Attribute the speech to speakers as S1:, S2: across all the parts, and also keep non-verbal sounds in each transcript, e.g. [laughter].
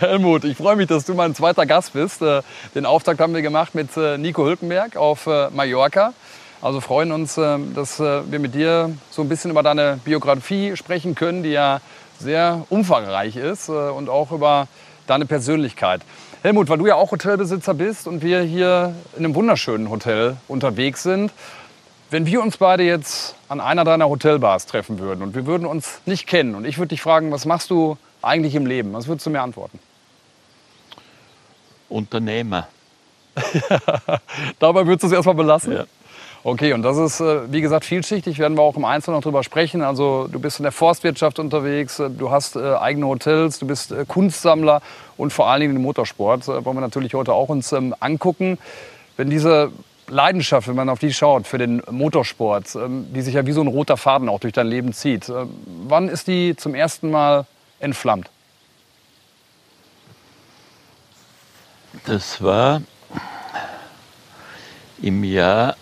S1: Helmut, ich freue mich, dass du mein zweiter Gast bist. Äh, den Auftakt haben wir gemacht mit äh, Nico Hülkenberg auf äh, Mallorca. Also freuen uns, dass wir mit dir so ein bisschen über deine Biografie sprechen können, die ja sehr umfangreich ist und auch über deine Persönlichkeit. Helmut, weil du ja auch Hotelbesitzer bist und wir hier in einem wunderschönen Hotel unterwegs sind, wenn wir uns beide jetzt an einer deiner Hotelbars treffen würden und wir würden uns nicht kennen und ich würde dich fragen, was machst du eigentlich im Leben? Was würdest du mir antworten?
S2: Unternehmer. [laughs]
S1: Dabei würdest du es erstmal belassen? Ja. Okay, und das ist, äh, wie gesagt, vielschichtig, werden wir auch im Einzelnen noch drüber sprechen. Also du bist in der Forstwirtschaft unterwegs, äh, du hast äh, eigene Hotels, du bist Kunstsammler und vor allen Dingen den Motorsport. wollen wir natürlich heute auch uns ähm, angucken. Wenn diese Leidenschaft, wenn man auf die schaut, für den Motorsport, ähm, die sich ja wie so ein roter Faden auch durch dein Leben zieht, wann ist die zum ersten Mal entflammt?
S2: Das war im Jahr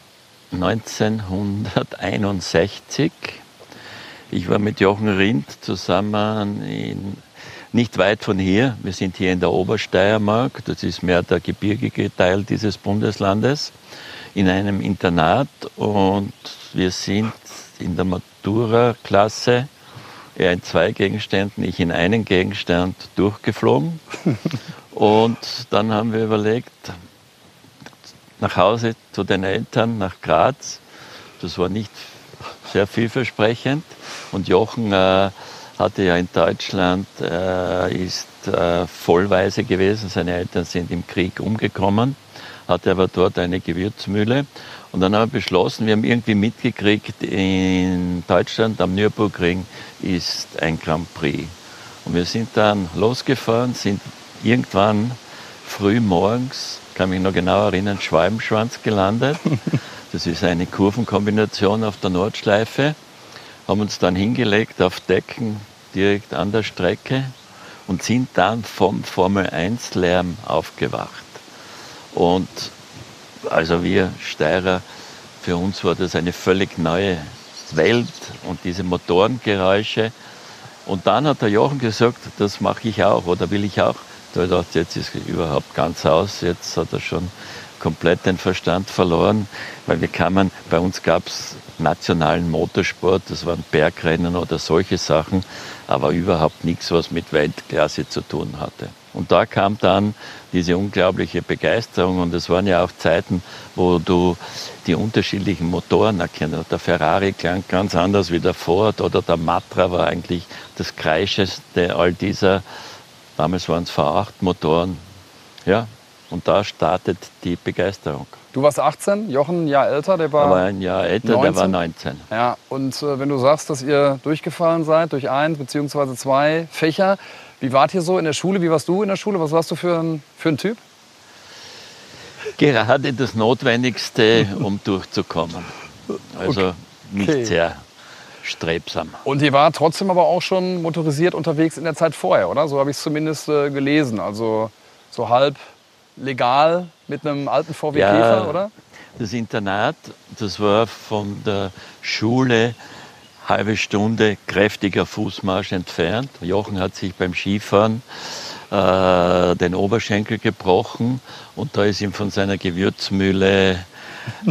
S2: 1961. Ich war mit Jochen Rindt zusammen in, nicht weit von hier. Wir sind hier in der Obersteiermark. Das ist mehr der gebirgige Teil dieses Bundeslandes. In einem Internat und wir sind in der Matura-Klasse er in zwei Gegenständen, ich in einen Gegenstand durchgeflogen. [laughs] und dann haben wir überlegt, nach Hause zu den Eltern, nach Graz. Das war nicht sehr vielversprechend. Und Jochen äh, hatte ja in Deutschland, äh, ist äh, vollweise gewesen. Seine Eltern sind im Krieg umgekommen, hatte aber dort eine Gewürzmühle. Und dann haben wir beschlossen, wir haben irgendwie mitgekriegt, in Deutschland am Nürburgring ist ein Grand Prix. Und wir sind dann losgefahren, sind irgendwann früh morgens, kann mich noch genau erinnern, Schwalbenschwanz gelandet. [laughs] Das ist eine Kurvenkombination auf der Nordschleife. Haben uns dann hingelegt auf Decken direkt an der Strecke und sind dann vom Formel 1 Lärm aufgewacht. Und also wir Steirer, für uns war das eine völlig neue Welt und diese Motorengeräusche. Und dann hat der Jochen gesagt, das mache ich auch oder will ich auch. Da habe ich gedacht, jetzt ist überhaupt ganz aus, jetzt hat er schon komplett den Verstand verloren, weil wir kamen, bei uns gab es nationalen Motorsport, das waren Bergrennen oder solche Sachen, aber überhaupt nichts, was mit Weltklasse zu tun hatte. Und da kam dann diese unglaubliche Begeisterung und es waren ja auch Zeiten, wo du die unterschiedlichen Motoren erkennst. Der Ferrari klang ganz anders wie der Ford oder der Matra war eigentlich das Kreischeste all dieser, damals waren es V8-Motoren. Ja, und da startet die Begeisterung.
S1: Du warst 18, Jochen ein Jahr älter,
S2: der war, war ein Jahr älter, 19. der war 19.
S1: Ja, und äh, wenn du sagst, dass ihr durchgefallen seid durch ein bzw. zwei Fächer, wie wart ihr so in der Schule? Wie warst du in der Schule? Was warst du für ein, für ein Typ?
S2: Gerade das Notwendigste, um durchzukommen. Also okay. nicht sehr strebsam.
S1: Und ihr war trotzdem aber auch schon motorisiert unterwegs in der Zeit vorher, oder? So habe ich es zumindest äh, gelesen. Also so halb legal mit einem alten VW ja, Käfer, oder?
S2: Das Internat, das war von der Schule halbe Stunde kräftiger Fußmarsch entfernt. Jochen hat sich beim Skifahren äh, den Oberschenkel gebrochen und da ist ihm von seiner Gewürzmühle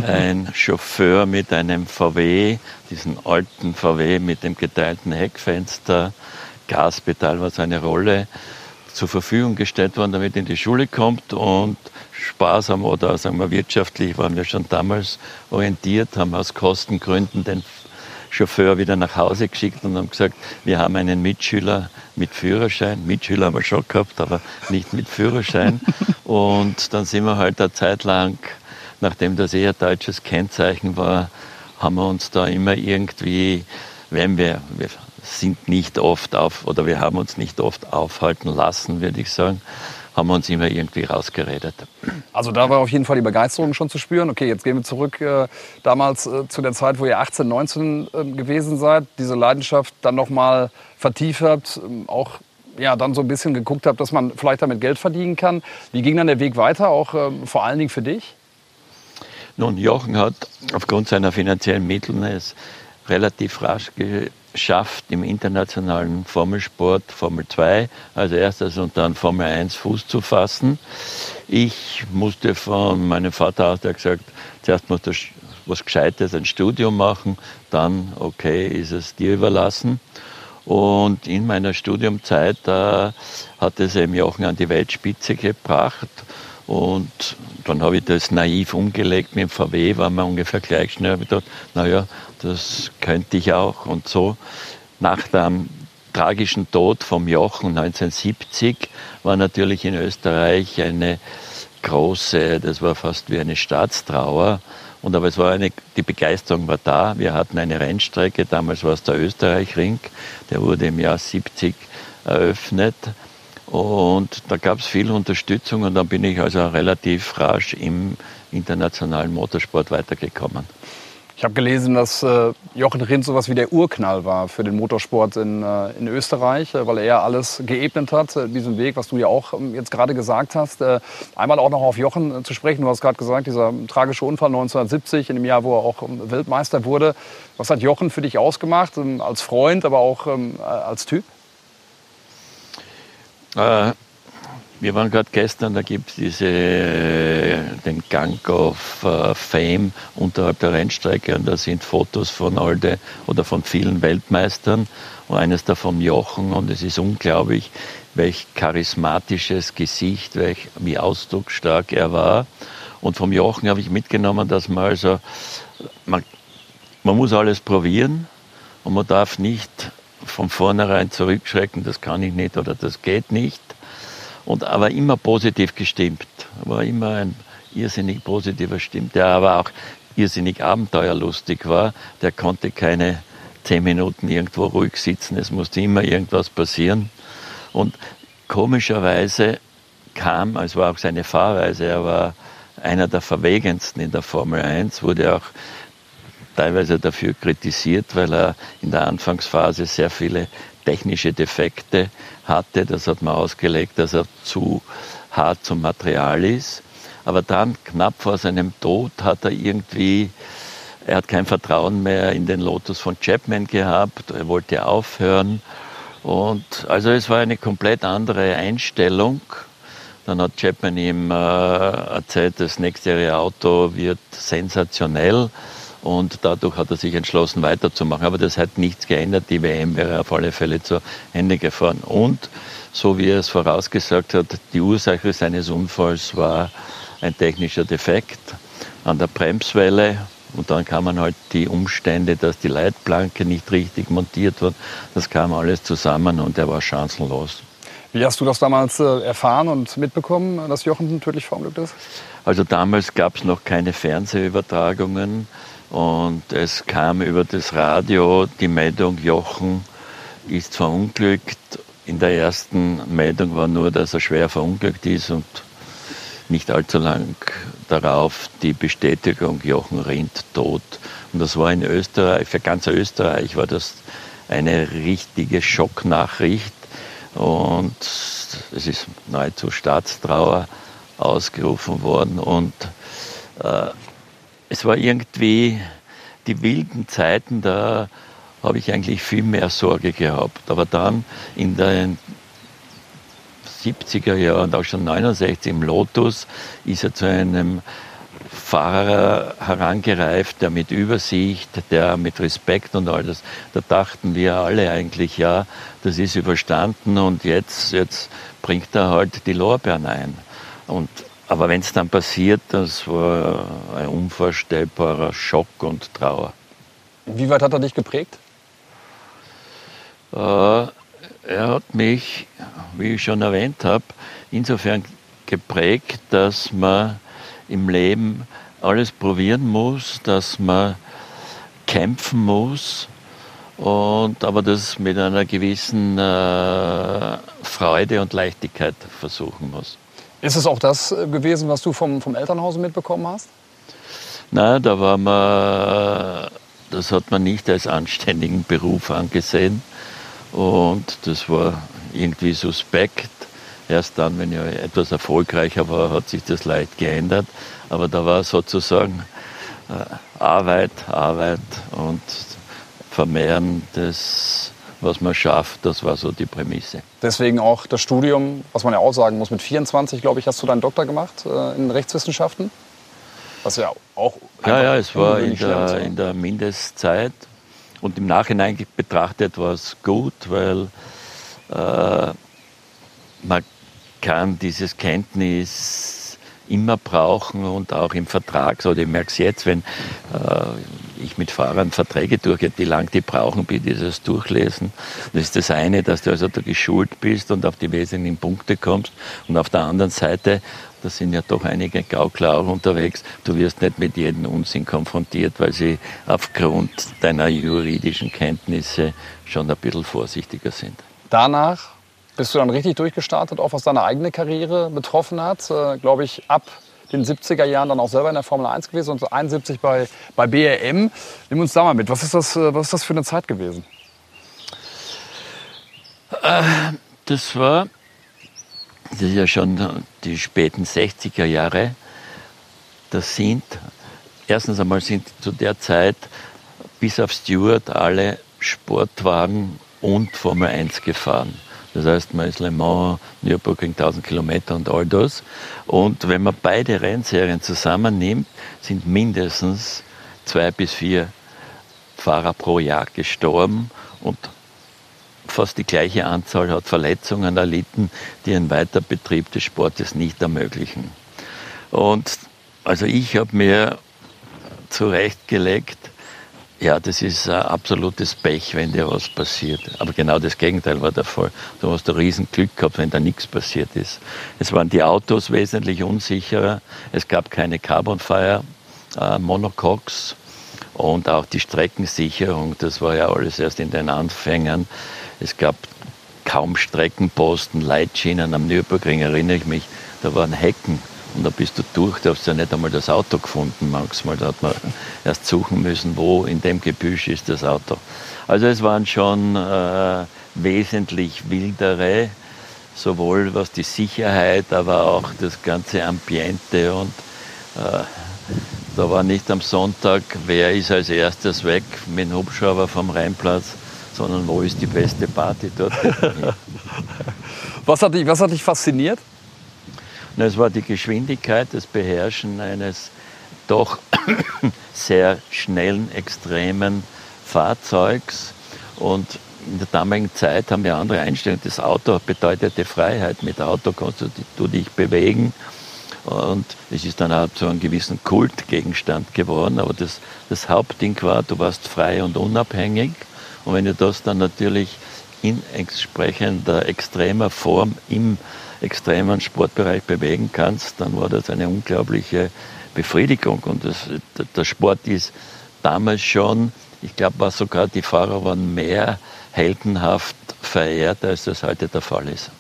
S2: ein Chauffeur mit einem VW, diesen alten VW mit dem geteilten Heckfenster, Gaspedal war seine Rolle, zur Verfügung gestellt worden, damit er in die Schule kommt und sparsam oder sagen wir wirtschaftlich waren wir schon damals orientiert, haben aus Kostengründen den Chauffeur wieder nach Hause geschickt und haben gesagt, wir haben einen Mitschüler mit Führerschein. Mitschüler haben wir schon gehabt, aber nicht mit Führerschein. [laughs] und dann sind wir halt eine Zeit lang, nachdem das eher deutsches Kennzeichen war, haben wir uns da immer irgendwie, wenn wir, wir sind nicht oft auf, oder wir haben uns nicht oft aufhalten lassen, würde ich sagen, haben wir uns immer irgendwie rausgeredet.
S1: Also da war auf jeden Fall die Begeisterung schon zu spüren. Okay, jetzt gehen wir zurück äh, damals äh, zu der Zeit, wo ihr 18, 19 äh, gewesen seid, diese Leidenschaft dann nochmal vertieft habt, ähm, auch ja, dann so ein bisschen geguckt habt, dass man vielleicht damit Geld verdienen kann. Wie ging dann der Weg weiter, auch ähm, vor allen Dingen für dich?
S2: Nun, Jochen hat aufgrund seiner finanziellen Mittel es relativ rasch schafft im internationalen Formelsport Formel 2 als erstes und dann Formel 1 Fuß zu fassen. Ich musste von meinem Vater aus, der hat gesagt, zuerst musst du was Gescheites, ein Studium machen, dann, okay, ist es dir überlassen. Und in meiner Studiumzeit äh, hat es eben Jochen an die Weltspitze gebracht. Und dann habe ich das naiv umgelegt mit dem VW, war mir ungefähr gleich schnell. Ich gedacht, naja, das könnte ich auch. Und so nach dem tragischen Tod vom Jochen 1970 war natürlich in Österreich eine große, das war fast wie eine Staatstrauer. Und aber es war eine, die Begeisterung war da. Wir hatten eine Rennstrecke, damals war es der Österreichring, der wurde im Jahr 70 eröffnet. Und da gab es viel Unterstützung und dann bin ich also relativ rasch im internationalen Motorsport weitergekommen.
S1: Ich habe gelesen, dass äh, Jochen Rindt sowas wie der Urknall war für den Motorsport in, äh, in Österreich, äh, weil er alles geebnet hat, äh, diesen Weg, was du ja auch ähm, jetzt gerade gesagt hast. Äh, einmal auch noch auf Jochen zu sprechen. Du hast gerade gesagt, dieser tragische Unfall 1970, in dem Jahr, wo er auch ähm, Weltmeister wurde. Was hat Jochen für dich ausgemacht, ähm, als Freund, aber auch als Typ?
S2: Äh, wir waren gerade gestern, da gibt es diese, äh, den Gang of uh, Fame unterhalb der Rennstrecke und da sind Fotos von Alde oder von vielen Weltmeistern und eines davon Jochen und es ist unglaublich, welch charismatisches Gesicht, welch, wie ausdrucksstark er war. Und vom Jochen habe ich mitgenommen, dass man also, man, man muss alles probieren und man darf nicht von vornherein zurückschrecken, das kann ich nicht oder das geht nicht. Und aber immer positiv gestimmt. War immer ein irrsinnig positiver Stimm, der aber auch irrsinnig abenteuerlustig war. Der konnte keine zehn Minuten irgendwo ruhig sitzen. Es musste immer irgendwas passieren. Und komischerweise kam, es war auch seine Fahrweise, er war einer der verwegensten in der Formel 1, wurde auch teilweise dafür kritisiert, weil er in der Anfangsphase sehr viele technische Defekte hatte. Das hat man ausgelegt, dass er zu hart zum Material ist. Aber dann, knapp vor seinem Tod, hat er irgendwie, er hat kein Vertrauen mehr in den Lotus von Chapman gehabt. Er wollte aufhören. Und also es war eine komplett andere Einstellung. Dann hat Chapman ihm äh, erzählt, das nächste Auto wird sensationell und dadurch hat er sich entschlossen weiterzumachen. Aber das hat nichts geändert. Die WM wäre auf alle Fälle zu Ende gefahren. Und so wie er es vorausgesagt hat, die Ursache seines Unfalls war ein technischer Defekt an der Bremswelle. Und dann kamen halt die Umstände, dass die Leitplanke nicht richtig montiert wird. Das kam alles zusammen und er war chancenlos.
S1: Wie hast du das damals äh, erfahren und mitbekommen, dass Jochen tödlich verunglückt ist?
S2: Also damals gab es noch keine Fernsehübertragungen. Und es kam über das Radio die Meldung, Jochen ist verunglückt. In der ersten Meldung war nur, dass er schwer verunglückt ist und nicht allzu lang darauf die Bestätigung, Jochen Rindt tot. Und das war in Österreich, für ganz Österreich war das eine richtige Schocknachricht. Und es ist nahezu Staatstrauer ausgerufen worden. Und äh, es war irgendwie die wilden Zeiten, da habe ich eigentlich viel mehr Sorge gehabt. Aber dann in den 70er Jahren und auch schon 69 im Lotus ist er zu einem Fahrer herangereift, der mit Übersicht, der mit Respekt und all das, da dachten wir alle eigentlich, ja, das ist überstanden und jetzt, jetzt bringt er halt die Lorbeeren ein. Und aber wenn es dann passiert, das war ein unvorstellbarer Schock und Trauer.
S1: Wie weit hat er dich geprägt?
S2: Äh, er hat mich, wie ich schon erwähnt habe, insofern geprägt, dass man im Leben alles probieren muss, dass man kämpfen muss und aber das mit einer gewissen äh, Freude und Leichtigkeit versuchen muss.
S1: Ist es auch das äh, gewesen, was du vom, vom Elternhaus mitbekommen hast?
S2: Nein, da war man, das hat man nicht als anständigen Beruf angesehen. Und das war irgendwie suspekt. Erst dann, wenn ich etwas erfolgreicher war, hat sich das leicht geändert. Aber da war sozusagen äh, Arbeit, Arbeit und vermehren, das, was man schafft, das war so die Prämisse.
S1: Deswegen auch das Studium, was man ja auch sagen muss, mit 24, glaube ich, hast du deinen Doktor gemacht äh, in Rechtswissenschaften. Was ja auch.
S2: Ja, ja, es war in der, in der Mindestzeit. Und im Nachhinein betrachtet war es gut, weil äh, man kann dieses Kenntnis immer brauchen und auch im Vertrag. So, ich merke es jetzt, wenn äh, ich mit Fahrern Verträge durchgehe, wie lange die brauchen, bis die das durchlesen. Das ist das eine, dass du also da geschult bist und auf die wesentlichen Punkte kommst. Und auf der anderen Seite, da sind ja doch einige Gaukler auch unterwegs, du wirst nicht mit jedem Unsinn konfrontiert, weil sie aufgrund deiner juridischen Kenntnisse schon ein bisschen vorsichtiger sind.
S1: Danach bist du dann richtig durchgestartet, auch was deine eigene Karriere betroffen hat. Äh, Glaube ich, ab den 70er Jahren dann auch selber in der Formel 1 gewesen und 71 bei, bei BRM. Nimm uns da mal mit. Was ist das, äh, was ist das für eine Zeit gewesen?
S2: Äh, das war, das ist ja schon die späten 60er Jahre. Das sind, erstens einmal sind zu der Zeit bis auf Stewart alle Sportwagen und Formel 1 gefahren. Das heißt, man ist Le Mans, Nürburgring 1000 Kilometer und all das. Und wenn man beide Rennserien zusammennimmt, sind mindestens zwei bis vier Fahrer pro Jahr gestorben und fast die gleiche Anzahl hat Verletzungen erlitten, die einen Weiterbbetrieb des Sportes nicht ermöglichen. Und also ich habe mir zurechtgelegt, ja, das ist ein absolutes Pech, wenn dir was passiert. Aber genau das Gegenteil war der Fall. Du hast ein Riesenglück gehabt, wenn da nichts passiert ist. Es waren die Autos wesentlich unsicherer. Es gab keine Carbonfire, äh, Monocoques und auch die Streckensicherung. Das war ja alles erst in den Anfängen. Es gab kaum Streckenposten, Leitschienen am Nürburgring, erinnere ich mich. Da waren Hecken und da bist du durch, da hast du ja nicht einmal das Auto gefunden manchmal. Da hat man erst suchen müssen, wo in dem Gebüsch ist das Auto. Also es waren schon äh, wesentlich wildere, sowohl was die Sicherheit, aber auch das ganze Ambiente und äh, da war nicht am Sonntag, wer ist als erstes weg mit dem Hubschrauber vom Rheinplatz, sondern wo ist die beste Party dort. [laughs]
S1: was, hat dich, was hat dich fasziniert?
S2: Es war die Geschwindigkeit, das Beherrschen eines doch [coughs] sehr schnellen, extremen Fahrzeugs. Und in der damaligen Zeit haben wir andere Einstellungen. Das Auto bedeutete Freiheit. Mit Auto kannst du dich bewegen. Und es ist dann auch zu einem gewissen Kultgegenstand geworden. Aber das, das Hauptding war, du warst frei und unabhängig. Und wenn du das dann natürlich in entsprechender extremer Form im extremen Sportbereich bewegen kannst, dann war das eine unglaubliche Befriedigung. Und das, der Sport ist damals schon, ich glaube, war sogar die Fahrer waren mehr heldenhaft verehrt, als das heute der Fall ist.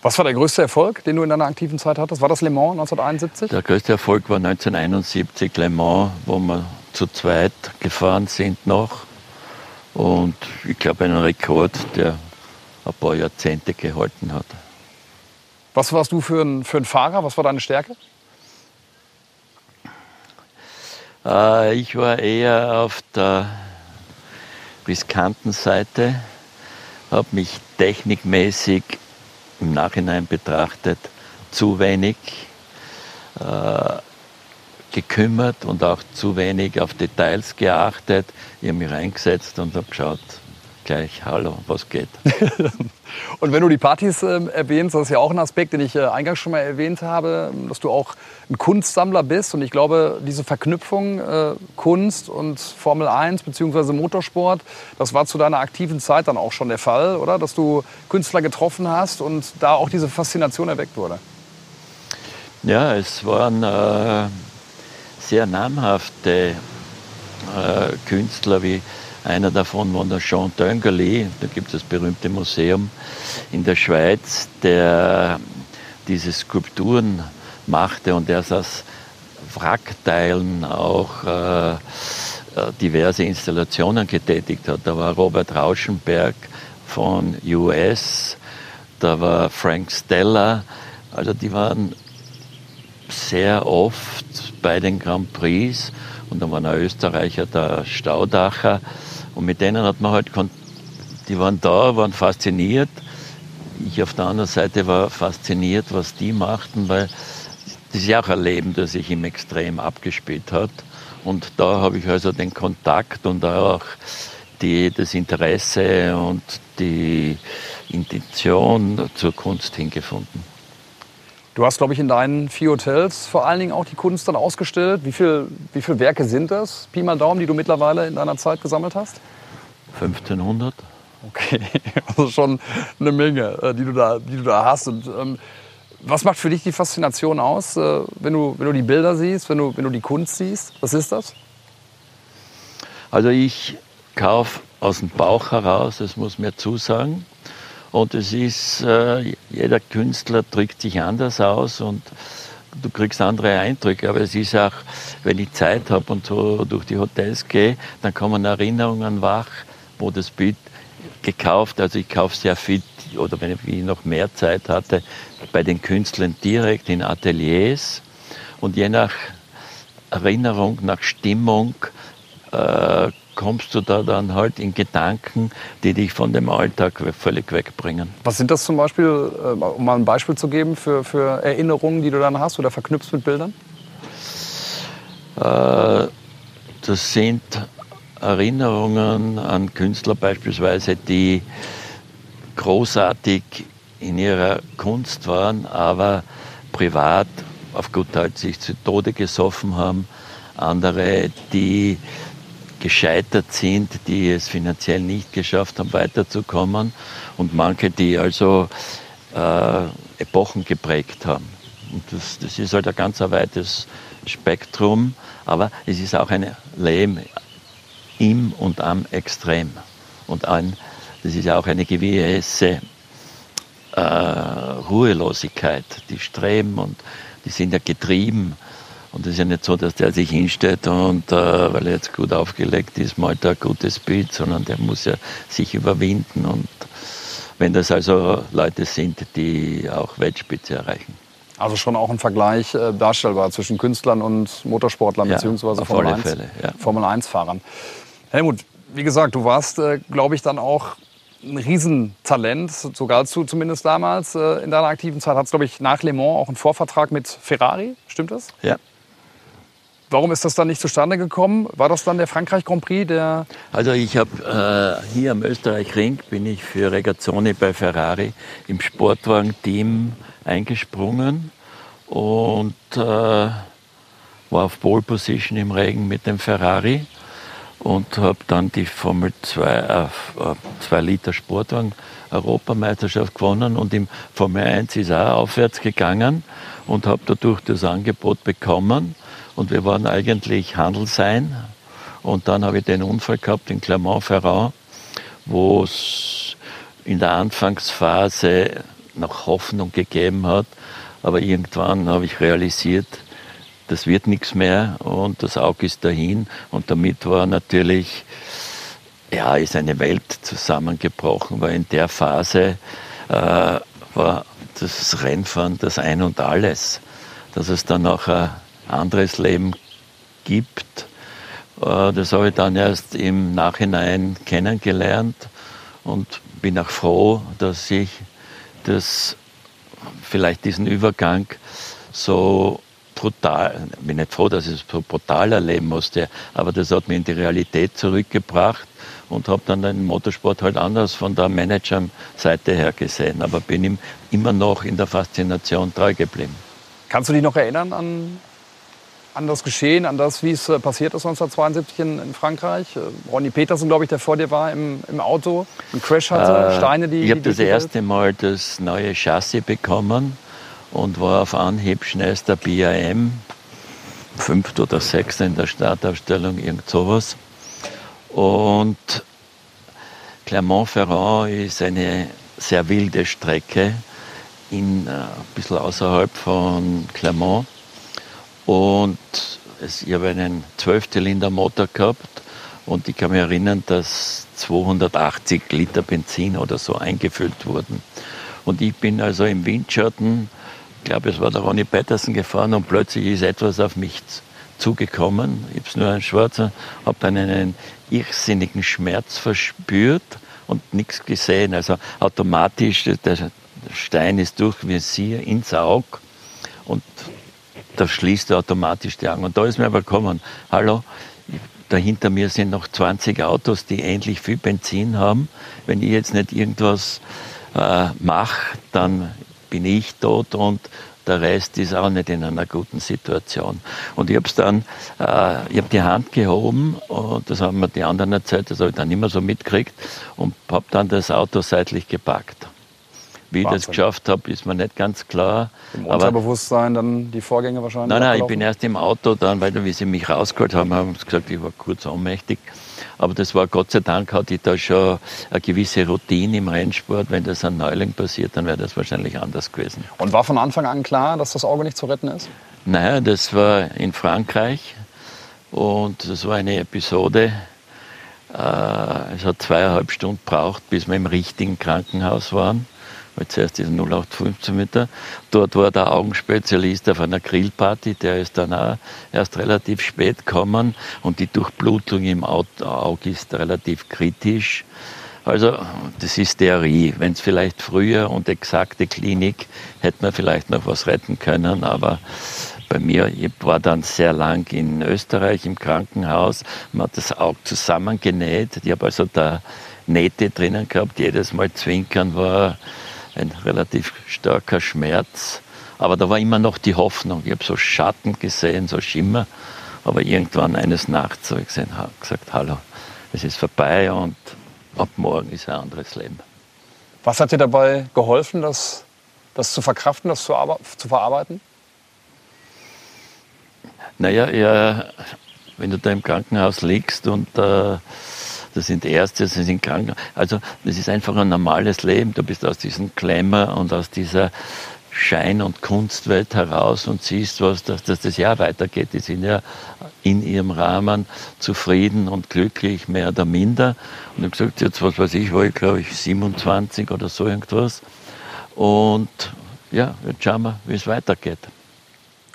S1: Was war der größte Erfolg, den du in deiner aktiven Zeit hattest? War das Le Mans 1971?
S2: Der größte Erfolg war 1971 Le Mans, wo wir zu zweit gefahren sind noch. Und ich glaube, einen Rekord, der ein paar Jahrzehnte gehalten hat.
S1: Was warst du für ein, für ein Fahrer? Was war deine Stärke?
S2: Äh, ich war eher auf der riskanten Seite, habe mich technikmäßig im Nachhinein betrachtet zu wenig äh, gekümmert und auch zu wenig auf Details geachtet. Ich habe mich reingesetzt und habe geschaut, gleich, hallo, was geht. [laughs]
S1: und wenn du die Partys äh, erwähnst, das ist ja auch ein Aspekt, den ich äh, eingangs schon mal erwähnt habe, dass du auch ein Kunstsammler bist. Und ich glaube, diese Verknüpfung äh, Kunst und Formel 1 bzw. Motorsport, das war zu deiner aktiven Zeit dann auch schon der Fall, oder? Dass du Künstler getroffen hast und da auch diese Faszination erweckt wurde.
S2: Ja, es waren äh, sehr namhafte äh, Künstler wie einer davon war der Jean Döngerli, da gibt es das berühmte Museum in der Schweiz, der diese Skulpturen machte und der aus Wrackteilen auch äh, äh, diverse Installationen getätigt hat. Da war Robert Rauschenberg von US, da war Frank Stella, also die waren sehr oft bei den Grand Prix Und dann war ein Österreicher, der Staudacher. Und mit denen hat man halt, die waren da, waren fasziniert. Ich auf der anderen Seite war fasziniert, was die machten, weil das ist ja auch ein Leben, das sich im Extrem abgespielt hat. Und da habe ich also den Kontakt und auch die, das Interesse und die Intention zur Kunst hingefunden.
S1: Du hast, glaube ich, in deinen vier Hotels vor allen Dingen auch die Kunst dann ausgestellt. Wie viele wie viel Werke sind das, Pi mal Daumen, die du mittlerweile in deiner Zeit gesammelt hast?
S2: 1500.
S1: Okay, [laughs] also schon eine Menge, äh, die du da, die du da hast. Und, ähm, was macht für dich die Faszination aus, äh, wenn, du, wenn du die Bilder siehst, wenn du, wenn du die Kunst siehst? Was ist das?
S2: Also ich kaufe aus dem Bauch heraus, das muss mir zusagen. Und es ist, äh, jeder Künstler drückt sich anders aus und du kriegst andere Eindrücke. Aber es ist auch, wenn ich Zeit habe und so durch die Hotels gehe, dann kommen Erinnerungen wach, wo das Bild gekauft, also ich kaufe sehr viel, oder wenn ich noch mehr Zeit hatte, bei den Künstlern direkt in Ateliers. Und je nach Erinnerung, nach Stimmung, äh, kommst du da dann halt in Gedanken, die dich von dem Alltag völlig wegbringen.
S1: Was sind das zum Beispiel, äh, um mal ein Beispiel zu geben für, für Erinnerungen, die du dann hast oder verknüpfst mit Bildern?
S2: Äh, das sind Erinnerungen an Künstler beispielsweise, die großartig in ihrer Kunst waren, aber privat auf gut Deutsch sich zu Tode gesoffen haben. Andere, die gescheitert sind, die es finanziell nicht geschafft haben, weiterzukommen und manche, die also äh, Epochen geprägt haben. Und das, das ist halt ein ganz weites Spektrum, aber es ist auch ein Leben im und am Extrem. Und ein, das ist auch eine gewisse äh, Ruhelosigkeit. Die streben und die sind ja getrieben und es ist ja nicht so, dass der sich hinstellt und, äh, weil er jetzt gut aufgelegt ist, malt er ein gutes Bild, sondern der muss ja sich überwinden. Und wenn das also Leute sind, die auch Weltspitze erreichen.
S1: Also schon auch ein Vergleich äh, darstellbar zwischen Künstlern und Motorsportlern
S2: ja,
S1: beziehungsweise Formel 1, Fälle, ja. Formel 1 Fahrern. Helmut, wie gesagt, du warst, äh, glaube ich, dann auch ein Riesentalent, so galtst du zumindest damals äh, in deiner aktiven Zeit. Hattest, glaube ich, nach Le Mans auch einen Vorvertrag mit Ferrari, stimmt das?
S2: Ja.
S1: Warum ist das dann nicht zustande gekommen? War das dann der Frankreich Grand Prix? Der
S2: also ich habe äh, hier am Österreich Ring bin ich für Regazzoni bei Ferrari im Sportwagen-Team eingesprungen und äh, war auf Pole Position im Regen mit dem Ferrari und habe dann die Formel 2 äh, 2 Liter Sportwagen Europameisterschaft gewonnen und im Formel 1 ist auch aufwärts gegangen und habe dadurch das Angebot bekommen und wir waren eigentlich Handelsein. Und dann habe ich den Unfall gehabt in Clermont-Ferrand, wo es in der Anfangsphase noch Hoffnung gegeben hat. Aber irgendwann habe ich realisiert, das wird nichts mehr und das Auge ist dahin. Und damit war natürlich, ja, ist eine Welt zusammengebrochen, weil in der Phase äh, war das Rennfahren das Ein und Alles. Dass es dann auch ein anderes Leben gibt. Äh, das habe ich dann erst im Nachhinein kennengelernt und bin auch froh, dass ich das, vielleicht diesen Übergang so brutal, ich bin nicht froh, dass ich es so brutal erleben musste, aber das hat mich in die Realität zurückgebracht und habe dann den Motorsport halt anders von der Managerseite her gesehen, aber bin immer noch in der Faszination treu geblieben.
S1: Kannst du dich noch erinnern an an das Geschehen, an das, wie es äh, passiert ist 1972 in, in Frankreich. Äh, Ronny Petersen, glaube ich, der vor dir war im, im Auto, einen Crash hatte,
S2: äh, Steine, die... Ich habe das erste Mal das neue Chassis bekommen und war auf Anhieb schnellster BAM, fünfte oder sechste in der Startaufstellung, irgend sowas. Und Clermont-Ferrand ist eine sehr wilde Strecke, in, äh, ein bisschen außerhalb von Clermont. Und ich habe einen 12-Zylinder-Motor gehabt und ich kann mich erinnern, dass 280 Liter Benzin oder so eingefüllt wurden. Und ich bin also im Windschatten, ich glaube, es war der Ronnie Patterson gefahren und plötzlich ist etwas auf mich zugekommen. Ich habe nur einen schwarzen, habe dann einen irrsinnigen Schmerz verspürt und nichts gesehen. Also automatisch, der Stein ist durch wie sie ins Auge und da schließt er automatisch die Augen. Und da ist mir aber gekommen, hallo, da hinter mir sind noch 20 Autos, die ähnlich viel Benzin haben. Wenn ich jetzt nicht irgendwas äh, mache, dann bin ich tot und der Rest ist auch nicht in einer guten Situation. Und ich habe dann, äh, ich habe die Hand gehoben und das haben mir die anderen erzählt, das habe ich dann immer so mitgekriegt und habe dann das Auto seitlich gepackt. Wie Wahnsinn. ich das geschafft habe, ist mir nicht ganz klar.
S1: Im Unterbewusstsein dann die Vorgänge wahrscheinlich?
S2: Nein, nein, ich bin erst im Auto dann, weil wie sie mich rausgeholt haben, haben sie gesagt, ich war kurz ohnmächtig. Aber das war Gott sei Dank, hatte ich da schon eine gewisse Routine im Rennsport. Wenn das ein Neuling passiert, dann wäre das wahrscheinlich anders gewesen.
S1: Und war von Anfang an klar, dass das Auge nicht zu retten ist?
S2: Naja, das war in Frankreich und das war eine Episode. Äh, es hat zweieinhalb Stunden gebraucht, bis wir im richtigen Krankenhaus waren weil zuerst diesen 0815 Meter. Dort war der Augenspezialist auf einer Grillparty, der ist dann auch erst relativ spät gekommen und die Durchblutung im Auge ist relativ kritisch. Also das ist Theorie. Wenn es vielleicht früher und exakte Klinik hätte man vielleicht noch was retten können, aber bei mir, ich war dann sehr lang in Österreich im Krankenhaus, man hat das Auge zusammengenäht. Ich habe also da Nähte drinnen gehabt, jedes Mal zwinkern war ein relativ starker Schmerz. Aber da war immer noch die Hoffnung. Ich habe so Schatten gesehen, so Schimmer. Aber irgendwann eines Nachts habe ich gesehen, gesagt, hallo, es ist vorbei und ab morgen ist ein anderes Leben.
S1: Was hat dir dabei geholfen, das, das zu verkraften, das zu, zu verarbeiten?
S2: Naja, ja, wenn du da im Krankenhaus liegst und äh, das sind Ärzte, das sind Kranken. Also das ist einfach ein normales Leben. Du bist aus diesem Klemmer und aus dieser Schein- und Kunstwelt heraus und siehst, was, dass, dass das Jahr weitergeht. Die sind ja in ihrem Rahmen zufrieden und glücklich, mehr oder minder. Und ich habe gesagt, jetzt, was weiß ich, war ich glaube ich 27 oder so irgendwas. Und ja, jetzt schauen wir, wie es weitergeht.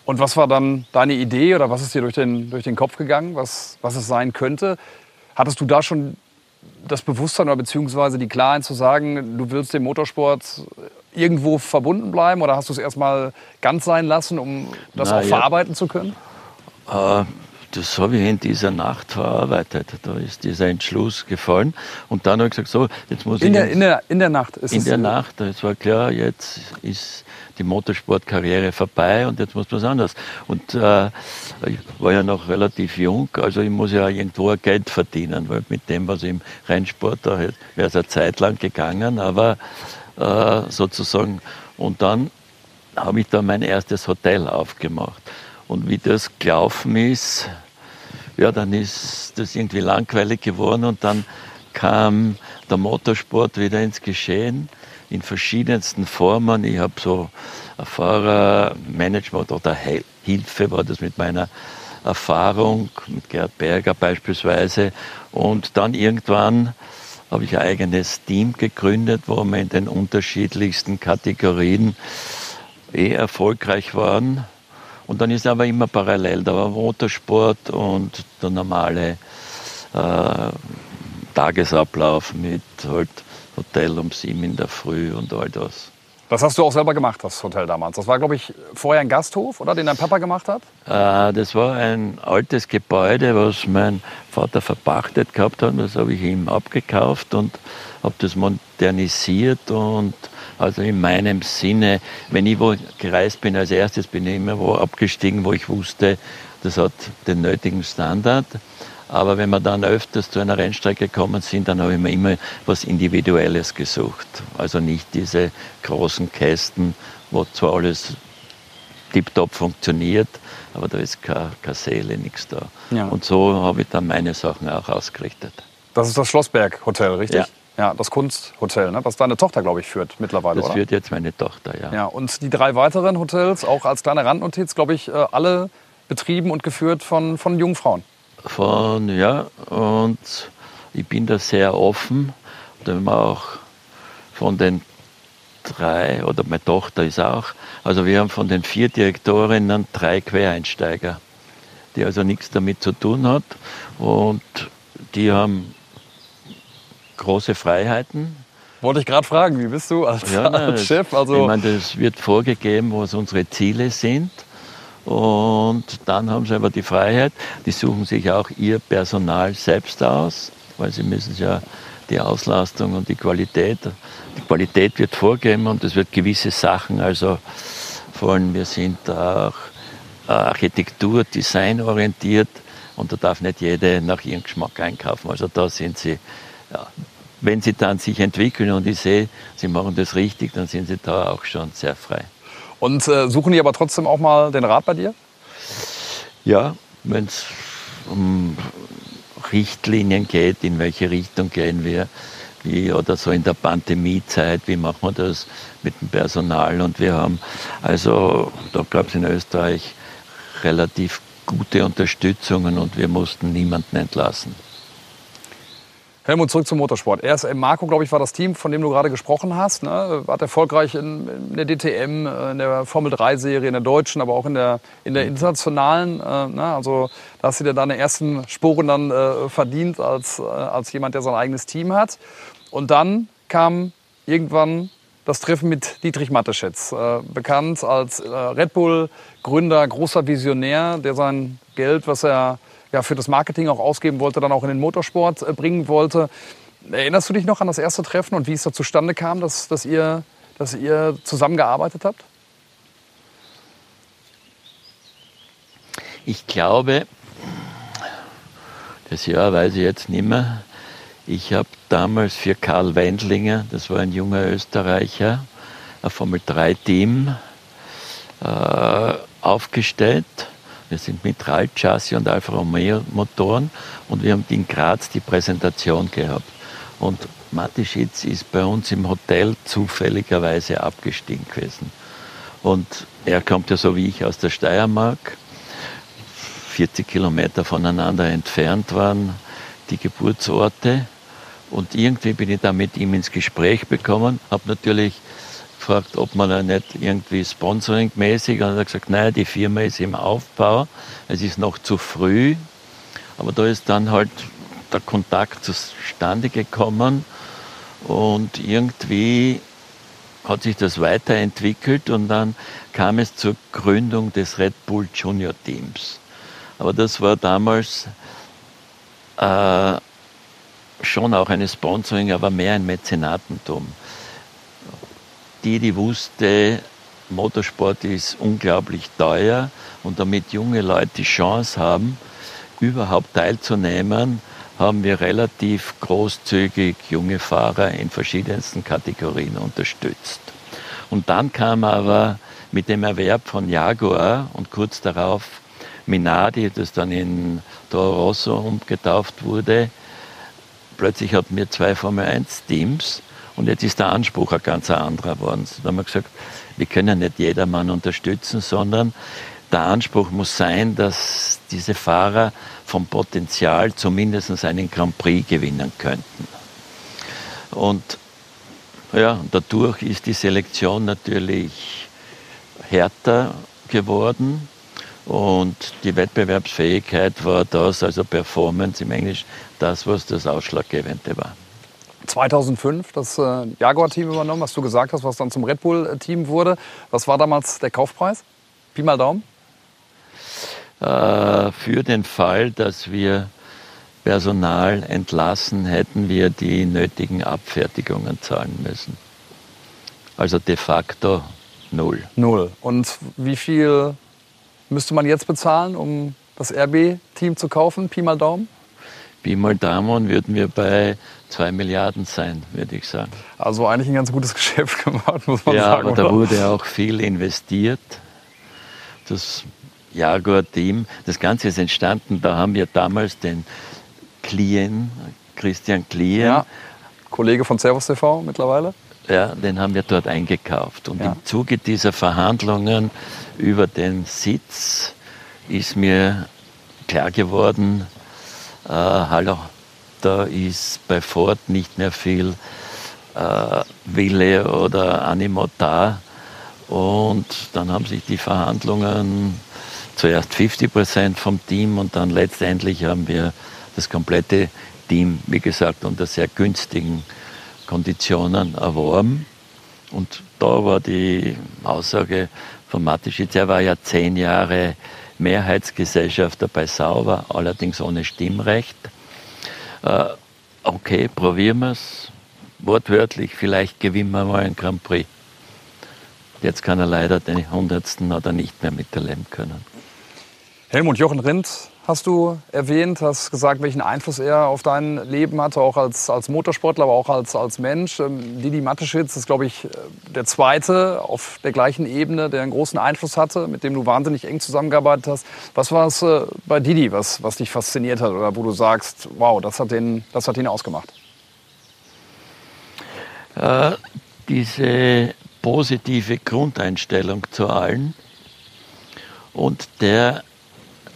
S1: Und was war dann deine Idee oder was ist dir durch den, durch den Kopf gegangen, was, was es sein könnte? Hattest du da schon das Bewusstsein oder beziehungsweise die Klarheit zu sagen, du willst dem Motorsport irgendwo verbunden bleiben oder hast du es erstmal ganz sein lassen, um das Na, auch ja. verarbeiten zu können?
S2: Äh, das habe ich in dieser Nacht verarbeitet. Da ist dieser Entschluss gefallen. Und dann habe ich gesagt, so, jetzt muss
S1: in
S2: ich.
S1: Der, in, der, in der Nacht
S2: ist In der Nacht. Es war klar, jetzt ist die Motorsportkarriere vorbei und jetzt muss was anderes. Und äh, ich war ja noch relativ jung, also ich muss ja irgendwo Geld verdienen, weil mit dem, was ich im Rennsport, da wäre es eine Zeit lang gegangen, aber äh, sozusagen. Und dann habe ich da mein erstes Hotel aufgemacht. Und wie das gelaufen ist, ja, dann ist das irgendwie langweilig geworden und dann kam der Motorsport wieder ins Geschehen in verschiedensten Formen. Ich habe so Fahrermanagement oder Hilfe, war das mit meiner Erfahrung, mit Gerd Berger beispielsweise. Und dann irgendwann habe ich ein eigenes Team gegründet, wo wir in den unterschiedlichsten Kategorien eh erfolgreich waren. Und dann ist aber immer parallel, da war Motorsport und der normale äh, Tagesablauf mit halt Hotel um sieben in der Früh und all das.
S1: Das hast du auch selber gemacht, das Hotel damals. Das war, glaube ich, vorher ein Gasthof, oder, den dein Papa gemacht hat?
S2: Äh, das war ein altes Gebäude, was mein Vater verpachtet gehabt hat. Das habe ich ihm abgekauft und habe das modernisiert und also in meinem Sinne, wenn ich wo gereist bin, als erstes bin ich immer wo abgestiegen, wo ich wusste, das hat den nötigen Standard. Aber wenn wir dann öfters zu einer Rennstrecke gekommen sind, dann habe ich mir immer was Individuelles gesucht. Also nicht diese großen Kästen, wo zwar alles tiptop funktioniert, aber da ist keine, keine Seele, nichts da. Ja. Und so habe ich dann meine Sachen auch ausgerichtet.
S1: Das ist das Schlossberg Hotel, richtig? Ja. Ja, das Kunsthotel, ne? was deine Tochter, glaube ich, führt mittlerweile,
S2: Das
S1: oder?
S2: führt jetzt meine Tochter, ja.
S1: Ja, und die drei weiteren Hotels, auch als kleine Randnotiz, glaube ich, äh, alle betrieben und geführt von, von jungen Frauen.
S2: Von, ja, und ich bin da sehr offen. Und auch von den drei, oder meine Tochter ist auch, also wir haben von den vier Direktorinnen drei Quereinsteiger. die also nichts damit zu tun hat. Und die haben große Freiheiten.
S1: Wollte ich gerade fragen, wie bist du als, ja, als Chef?
S2: Also ich meine, das wird vorgegeben, was unsere Ziele sind. Und dann haben sie aber die Freiheit, die suchen sich auch ihr Personal selbst aus, weil sie müssen ja die Auslastung und die Qualität, die Qualität wird vorgegeben und es wird gewisse Sachen, also vor allem wir sind auch Architektur, Design orientiert und da darf nicht jeder nach ihrem Geschmack einkaufen. Also da sind sie, ja, wenn sie dann sich entwickeln und ich sehe, sie machen das richtig, dann sind sie da auch schon sehr frei.
S1: Und äh, suchen die aber trotzdem auch mal den Rat bei dir?
S2: Ja, wenn es um Richtlinien geht, in welche Richtung gehen wir, wie, oder so in der Pandemiezeit, wie machen wir das mit dem Personal. Und wir haben, also da gab es in Österreich relativ gute Unterstützungen und wir mussten niemanden entlassen.
S1: Helmut, zurück zum Motorsport. RSM Marco, glaube ich, war das Team, von dem du gerade gesprochen hast. Ne? Hat erfolgreich in, in, der DTM, äh, in der Formel-3-Serie, in der deutschen, aber auch in der, in der internationalen. Äh, ne? Also da hast du dir deine ersten Sporen dann äh, verdient als, äh, als jemand, der sein eigenes Team hat. Und dann kam irgendwann das Treffen mit Dietrich Mateschitz, äh, bekannt als äh, Red Bull-Gründer, großer Visionär, der sein Geld, was er ja, für das Marketing auch ausgeben wollte, dann auch in den Motorsport äh, bringen wollte. Erinnerst du dich noch an das erste Treffen und wie es da zustande kam, dass, dass, ihr, dass ihr zusammengearbeitet habt?
S2: Ich glaube, das Jahr weiß ich jetzt nicht mehr. Ich habe damals für Karl Wendlinger, das war ein junger Österreicher, ein Formel-3-Team äh, aufgestellt wir sind mit Ralt-Chassis und Alfa Romeo Motoren und wir haben in Graz die Präsentation gehabt. Und Matischitz ist bei uns im Hotel zufälligerweise abgestiegen gewesen. Und er kommt ja so wie ich aus der Steiermark, 40 Kilometer voneinander entfernt waren die Geburtsorte. Und irgendwie bin ich da mit ihm ins Gespräch bekommen, habe natürlich gefragt, ob man da nicht irgendwie sponsoringmäßig, und er hat gesagt, nein, die Firma ist im Aufbau, es ist noch zu früh, aber da ist dann halt der Kontakt zustande gekommen und irgendwie hat sich das weiterentwickelt und dann kam es zur Gründung des Red Bull Junior Teams. Aber das war damals äh, schon auch ein Sponsoring, aber mehr ein Mäzenatentum die, die wusste, Motorsport ist unglaublich teuer und damit junge Leute die Chance haben, überhaupt teilzunehmen, haben wir relativ großzügig junge Fahrer in verschiedensten Kategorien unterstützt. Und dann kam aber mit dem Erwerb von Jaguar und kurz darauf Minardi, das dann in Toro Rosso umgetauft wurde, plötzlich hatten wir zwei Formel 1 Teams und jetzt ist der Anspruch ein ganz anderer geworden. Da haben wir gesagt, wir können nicht jedermann unterstützen, sondern der Anspruch muss sein, dass diese Fahrer vom Potenzial zumindest einen Grand Prix gewinnen könnten. Und ja, dadurch ist die Selektion natürlich härter geworden und die Wettbewerbsfähigkeit war das, also Performance im Englisch, das, was das Ausschlaggebende war.
S1: 2005 das äh, Jaguar-Team übernommen, was du gesagt hast, was dann zum Red Bull-Team wurde. Was war damals der Kaufpreis? Pi mal Daumen?
S2: Äh, für den Fall, dass wir Personal entlassen, hätten wir die nötigen Abfertigungen zahlen müssen. Also de facto null.
S1: Null. Und wie viel müsste man jetzt bezahlen, um das RB-Team zu kaufen? Pi mal Daumen?
S2: Pi mal Daumen würden wir bei zwei Milliarden sein, würde ich sagen.
S1: Also eigentlich ein ganz gutes [laughs] Geschäft gemacht, muss man
S2: ja,
S1: sagen.
S2: Ja, aber da wurde auch viel investiert. Das Jaguar-Team, das Ganze ist entstanden, da haben wir damals den Klien, Christian Klien. Ja,
S1: Kollege von Servus TV mittlerweile.
S2: Ja, den haben wir dort eingekauft. Und ja. im Zuge dieser Verhandlungen über den Sitz ist mir klar geworden, äh, hallo, da ist bei Ford nicht mehr viel äh, Wille oder Animo da. Und dann haben sich die Verhandlungen zuerst 50 Prozent vom Team und dann letztendlich haben wir das komplette Team, wie gesagt, unter sehr günstigen Konditionen erworben. Und da war die Aussage von Matischitz, er war ja zehn Jahre Mehrheitsgesellschafter bei Sauber, allerdings ohne Stimmrecht. Äh, okay, probieren wir es. Wortwörtlich, vielleicht gewinnen wir mal einen Grand Prix. Jetzt kann er leider den Hundertsten oder nicht mehr miterleben können.
S1: Helmut Jochen Rindt hast du erwähnt, hast gesagt, welchen Einfluss er auf dein Leben hatte, auch als, als Motorsportler, aber auch als, als Mensch. Ähm, Didi Mateschitz ist, glaube ich, der Zweite auf der gleichen Ebene, der einen großen Einfluss hatte, mit dem du wahnsinnig eng zusammengearbeitet hast. Was war es äh, bei Didi, was, was dich fasziniert hat oder wo du sagst, wow, das hat, den, das hat ihn ausgemacht?
S2: Äh, diese positive Grundeinstellung zu allen und der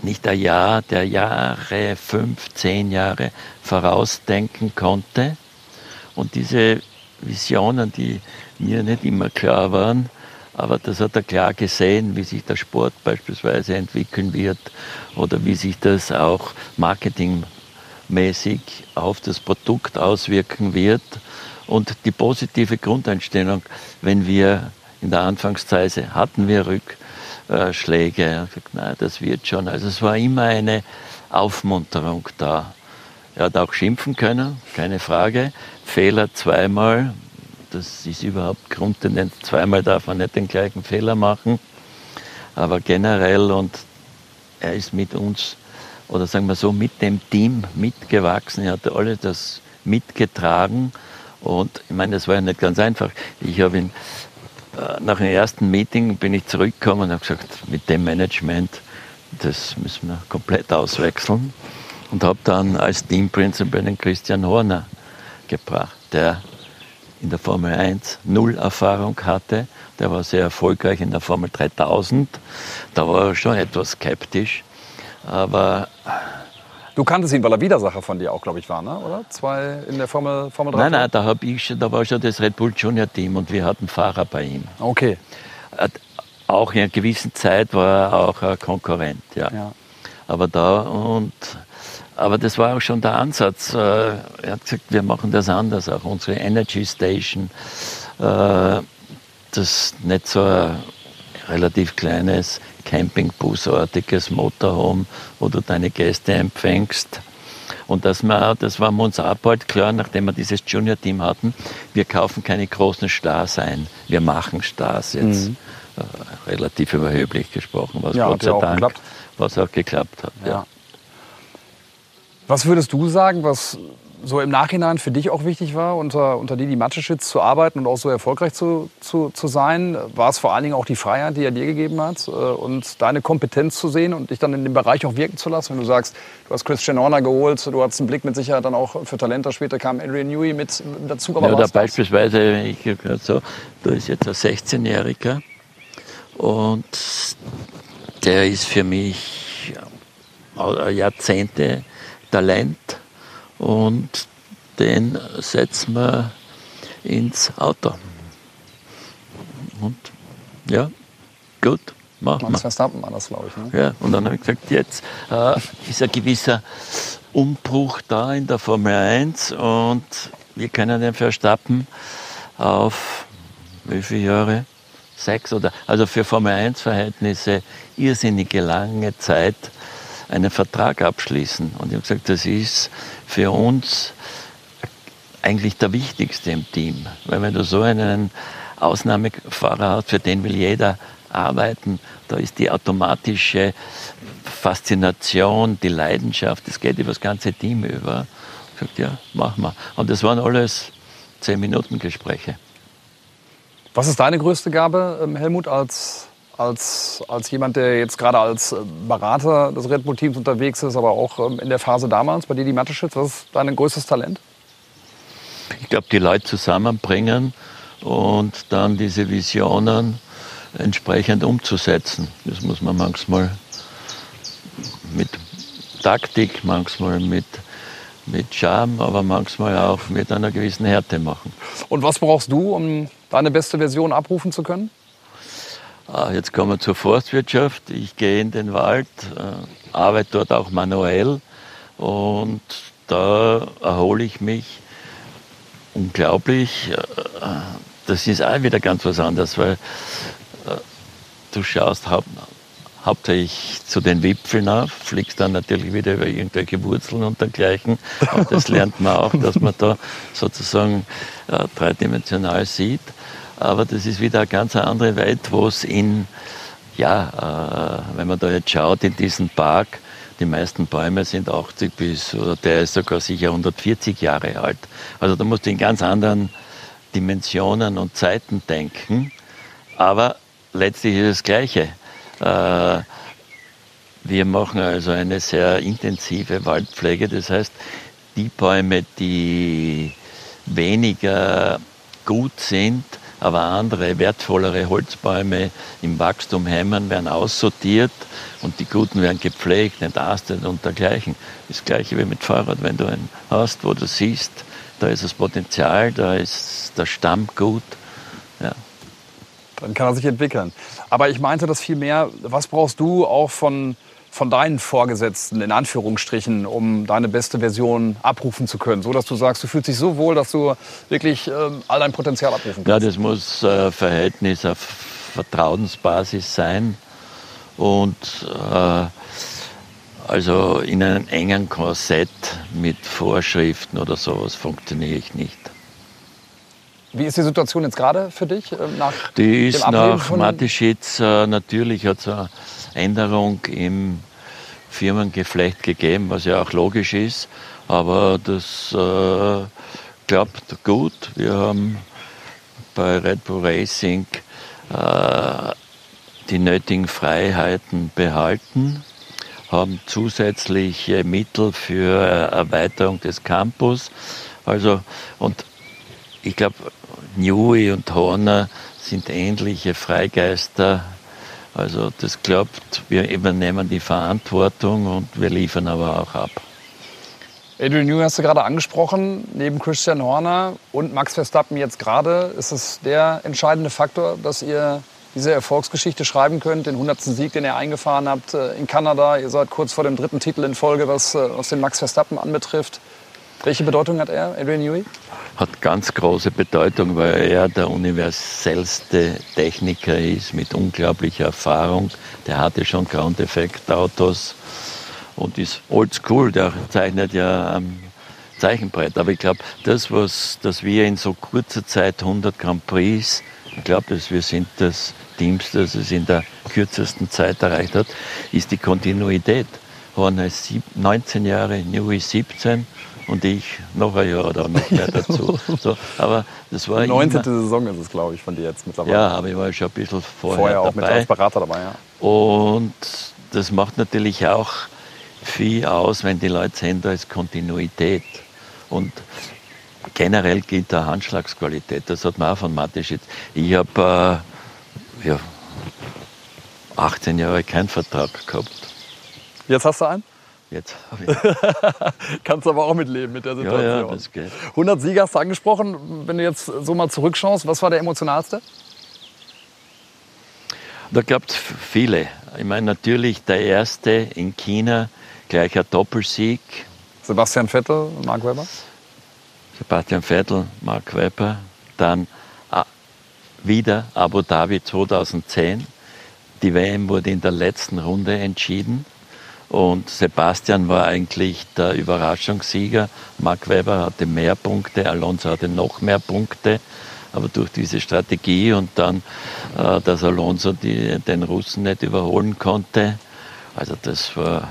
S2: nicht ein Jahr, der Jahre, fünf, zehn Jahre vorausdenken konnte. Und diese Visionen, die mir nicht immer klar waren, aber das hat er klar gesehen, wie sich der Sport beispielsweise entwickeln wird oder wie sich das auch marketingmäßig auf das Produkt auswirken wird. Und die positive Grundeinstellung, wenn wir in der Anfangszeit hatten wir Rück, äh, Schläge. Er hat gesagt, nein, das wird schon. Also es war immer eine Aufmunterung da. Er hat auch schimpfen können, keine Frage. Fehler zweimal, das ist überhaupt Grundtendenz. Zweimal darf man nicht den gleichen Fehler machen. Aber generell und er ist mit uns, oder sagen wir so, mit dem Team mitgewachsen. Er hat alle das mitgetragen. Und ich meine, das war ja nicht ganz einfach. Ich habe ihn nach dem ersten Meeting bin ich zurückgekommen und habe gesagt, mit dem Management, das müssen wir komplett auswechseln. Und habe dann als Team Principal den Christian Horner gebracht, der in der Formel 1 null Erfahrung hatte. Der war sehr erfolgreich in der Formel 3000. Da war er schon etwas skeptisch. Aber
S1: Du kanntest ihn, weil er Widersacher von dir auch, glaube ich, war, ne? oder? Zwei in der Formel, Formel 3?
S2: Nein, nein, da, hab ich, da war schon das Red Bull Junior Team und wir hatten Fahrer bei ihm.
S1: Okay.
S2: Auch in einer gewissen Zeit war er auch ein Konkurrent, ja. ja. Aber da und aber das war auch schon der Ansatz. Äh, er hat gesagt, wir machen das anders, auch unsere Energy Station. Äh, das nicht so relativ kleines Campingbusartiges Motorhome, wo du deine Gäste empfängst. Und das, wir, das war uns auch bald klar, nachdem wir dieses Junior-Team hatten, wir kaufen keine großen Stars ein, wir machen Stars jetzt. Mhm. Äh, relativ überheblich gesprochen, was ja, Gott sei Dank, geklappt. was auch geklappt hat. Ja. Ja.
S1: Was würdest du sagen, was so im Nachhinein für dich auch wichtig war, unter, unter Didi Mateschitz zu arbeiten und auch so erfolgreich zu, zu, zu sein, war es vor allen Dingen auch die Freiheit, die er dir gegeben hat äh, und deine Kompetenz zu sehen und dich dann in dem Bereich auch wirken zu lassen. Wenn du sagst, du hast Christian Horner geholt, du hast einen Blick mit Sicherheit dann auch für Talente. Später kam Adrian Newey mit dazu.
S2: Aber ja, oder beispielsweise, ich gerade so, du ist jetzt ein 16-Jähriger und der ist für mich Jahrzehnte Talent und den setzen wir ins Auto. Und ja, gut, machen
S1: Max wir. Verstappen war das, glaube ich. Ne?
S2: Ja, und dann habe ich gesagt, jetzt äh, ist ein gewisser Umbruch da in der Formel 1 und wir können den Verstappen auf wie viele Jahre? Sechs oder, also für Formel 1 Verhältnisse irrsinnige lange Zeit einen Vertrag abschließen. Und ich habe gesagt, das ist für uns eigentlich der wichtigste im Team. Weil wenn du so einen Ausnahmefahrer hast, für den will jeder arbeiten, da ist die automatische Faszination, die Leidenschaft, das geht über das ganze Team über. Ich gesagt, ja, machen wir. Und das waren alles zehn Minuten Gespräche.
S1: Was ist deine größte Gabe, ähm, Helmut, als als, als jemand, der jetzt gerade als äh, Berater des Red Bull-Teams unterwegs ist, aber auch ähm, in der Phase damals bei Didi Mateschitz? Was ist dein größtes Talent?
S2: Ich glaube, die Leute zusammenbringen und dann diese Visionen entsprechend umzusetzen. Das muss man manchmal mit Taktik, manchmal mit, mit Charme, aber manchmal auch mit einer gewissen Härte machen.
S1: Und was brauchst du, um deine beste Version abrufen zu können?
S2: Ah, jetzt kommen wir zur Forstwirtschaft. Ich gehe in den Wald, äh, arbeite dort auch manuell und da erhole ich mich unglaublich. Äh, das ist auch wieder ganz was anderes, weil äh, du schaust haupt, hauptsächlich zu den Wipfeln auf, fliegst dann natürlich wieder über irgendwelche Wurzeln und dergleichen. Aber das lernt man auch, dass man da sozusagen dreidimensional sieht. Aber das ist wieder eine ganz andere Welt, wo es in, ja, äh, wenn man da jetzt schaut, in diesem Park, die meisten Bäume sind 80 bis, oder der ist sogar sicher 140 Jahre alt. Also da musst du in ganz anderen Dimensionen und Zeiten denken. Aber letztlich ist das Gleiche. Äh, wir machen also eine sehr intensive Waldpflege. Das heißt, die Bäume, die weniger gut sind, aber andere wertvollere Holzbäume im Wachstum hemmen, werden aussortiert und die guten werden gepflegt, entastet und dergleichen. Das gleiche wie mit Fahrrad. Wenn du einen hast, wo du siehst, da ist das Potenzial, da ist der Stamm gut, ja.
S1: Dann kann er sich entwickeln. Aber ich meinte das viel mehr, was brauchst du auch von von deinen Vorgesetzten, in Anführungsstrichen, um deine beste Version abrufen zu können? So dass du sagst, du fühlst dich so wohl, dass du wirklich ähm, all dein Potenzial abrufen kannst.
S2: Ja, das muss äh, Verhältnis auf Vertrauensbasis sein. Und äh, also in einem engen Korsett mit Vorschriften oder sowas funktioniere ich nicht.
S1: Wie ist die Situation jetzt gerade für dich? Äh,
S2: nach die ist nach Matischitz äh, natürlich hat es eine Änderung im Firmengeflecht gegeben, was ja auch logisch ist. Aber das äh, klappt gut. Wir haben bei Red Bull Racing äh, die nötigen Freiheiten behalten, haben zusätzliche Mittel für Erweiterung des Campus. Also, und ich glaube, Newey und Horner sind ähnliche Freigeister also das klappt, wir übernehmen die Verantwortung und wir liefern aber auch ab.
S1: Adrian Newey hast du gerade angesprochen, neben Christian Horner und Max Verstappen jetzt gerade. Ist es der entscheidende Faktor, dass ihr diese Erfolgsgeschichte schreiben könnt, den 100. Sieg, den ihr eingefahren habt äh, in Kanada. Ihr seid kurz vor dem dritten Titel in Folge, was, äh, was den Max Verstappen anbetrifft. Welche Bedeutung hat er, Adrian Newey?
S2: Hat ganz große Bedeutung, weil er der universellste Techniker ist mit unglaublicher Erfahrung. Der hatte schon Ground-Effekt-Autos und ist oldschool. Der zeichnet ja am Zeichenbrett. Aber ich glaube, das, was, dass wir in so kurzer Zeit 100 Grand Prix, ich glaube, wir sind das Teams, das es in der kürzesten Zeit erreicht hat, ist die Kontinuität. Horner ist 19 Jahre, Newey 17 und ich noch ein Jahr oder noch mehr dazu. [laughs] So, aber das war
S1: Die 19. Immer, Saison ist es, glaube ich, von dir jetzt mittlerweile.
S2: Ja, aber ich war schon ein bisschen vorher,
S1: vorher
S2: auch
S1: dabei. mit als Berater dabei. Ja.
S2: Und das macht natürlich auch viel aus, wenn die Leute sehen, da ist Kontinuität. Und generell gilt da Handschlagsqualität. Das hat man auch von Matisch jetzt. Ich habe äh, ja, 18 Jahre keinen Vertrag gehabt.
S1: Jetzt hast du einen?
S2: Jetzt [laughs]
S1: Kannst du aber auch mitleben mit der Situation.
S2: Ja, ja, das geht.
S1: 100 Sieger hast du angesprochen. Wenn du jetzt so mal zurückschaust, was war der emotionalste?
S2: Da gab es viele. Ich meine, natürlich der erste in China, gleich ein Doppelsieg.
S1: Sebastian Vettel, Mark Webber?
S2: Sebastian Vettel, Mark Webber. Dann ah, wieder Abu Dhabi 2010. Die WM wurde in der letzten Runde entschieden. Und Sebastian war eigentlich der Überraschungssieger. Mark Webber hatte mehr Punkte, Alonso hatte noch mehr Punkte. Aber durch diese Strategie und dann, äh, dass Alonso die, den Russen nicht überholen konnte, also das war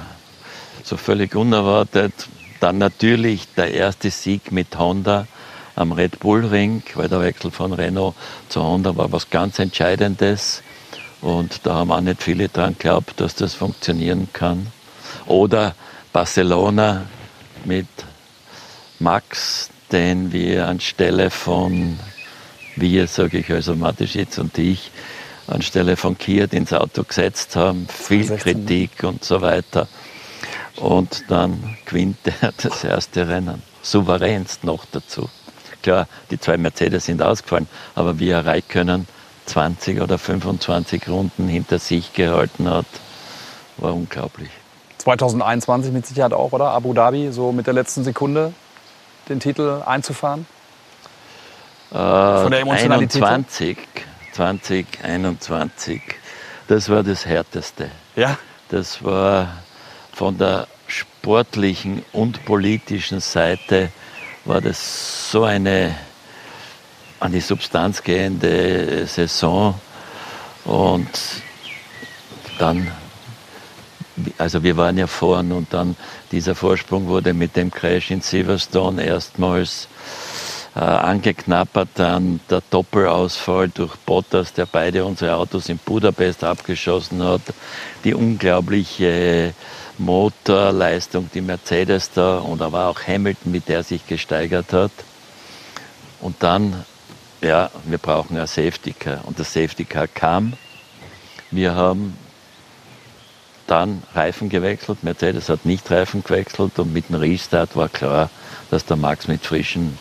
S2: so völlig unerwartet. Dann natürlich der erste Sieg mit Honda am Red Bull Ring, weil der Wechsel von Renault zu Honda war was ganz Entscheidendes. Und da haben auch nicht viele dran geglaubt, dass das funktionieren kann. Oder Barcelona mit Max, den wir anstelle von, wir sage ich also Mateschitz und ich, anstelle von Kiert ins Auto gesetzt haben, viel Kritik und so weiter. Und dann gewinnt er [laughs] das erste Rennen. Souveränst noch dazu. Klar, die zwei Mercedes sind ausgefallen, aber wie er können, 20 oder 25 Runden hinter sich gehalten hat, war unglaublich.
S1: 2021 mit Sicherheit auch, oder? Abu Dhabi, so mit der letzten Sekunde den Titel einzufahren?
S2: Äh, Von der Emotionalität? 21, 2021, das war das Härteste.
S1: Ja?
S2: Das war von der sportlichen und politischen Seite war das so eine an die Substanz gehende Saison und dann, also wir waren ja vorn und dann dieser Vorsprung wurde mit dem Crash in Silverstone erstmals äh, angeknappert, dann der Doppelausfall durch Bottas, der beide unsere Autos in Budapest abgeschossen hat, die unglaubliche Motorleistung, die Mercedes da und aber auch Hamilton, mit der sich gesteigert hat. Und dann, ja, wir brauchen ein Safety Car. Und das Safety Car kam. Wir haben dann Reifen gewechselt. Mercedes hat nicht Reifen gewechselt und mit dem Restart war klar, dass der Max mit frischen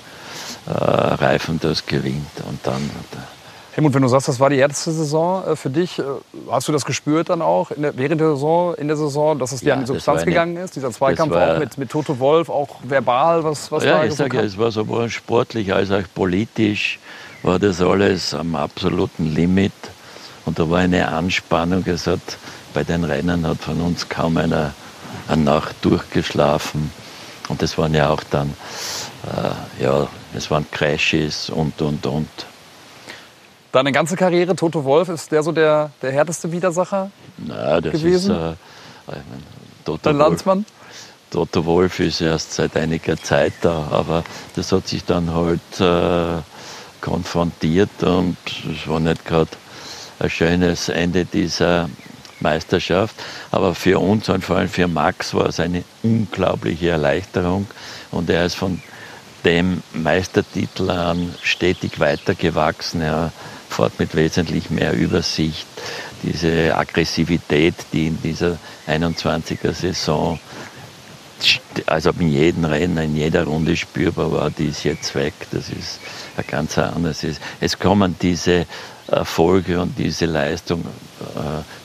S2: äh, Reifen das gewinnt. Und dann
S1: Helmut, wenn du sagst, das war die erste Saison äh, für dich, äh, hast du das gespürt dann auch der, während der Saison, in der Saison, dass es dir ja, an die Substanz eine, gegangen ist? Dieser Zweikampf war, auch mit, mit Toto Wolf, auch verbal, was, was
S2: ja,
S1: da
S2: ich sage, es war sowohl sportlich als auch politisch, war das alles am absoluten Limit. Und da war eine Anspannung. Es hat, bei den Rennen hat von uns kaum einer eine Nacht durchgeschlafen. Und das waren ja auch dann, äh, ja, es waren Crashes und, und, und.
S1: Deine ganze Karriere, Toto Wolf, ist der so der, der härteste Widersacher
S2: Na, das
S1: gewesen? Ist, äh, Toto Dein Wolf, Landsmann?
S2: Toto Wolf ist erst seit einiger Zeit da, aber das hat sich dann halt äh, konfrontiert und es war nicht gerade ein schönes Ende dieser Meisterschaft. Aber für uns und vor allem für Max war es eine unglaubliche Erleichterung und er ist von dem Meistertitel an stetig weitergewachsen. Er fährt mit wesentlich mehr Übersicht. Diese Aggressivität, die in dieser 21er Saison, also in jedem Rennen, in jeder Runde spürbar war, die ist jetzt weg. Das ist ein ganz anderes. Es kommen diese Erfolge und diese Leistung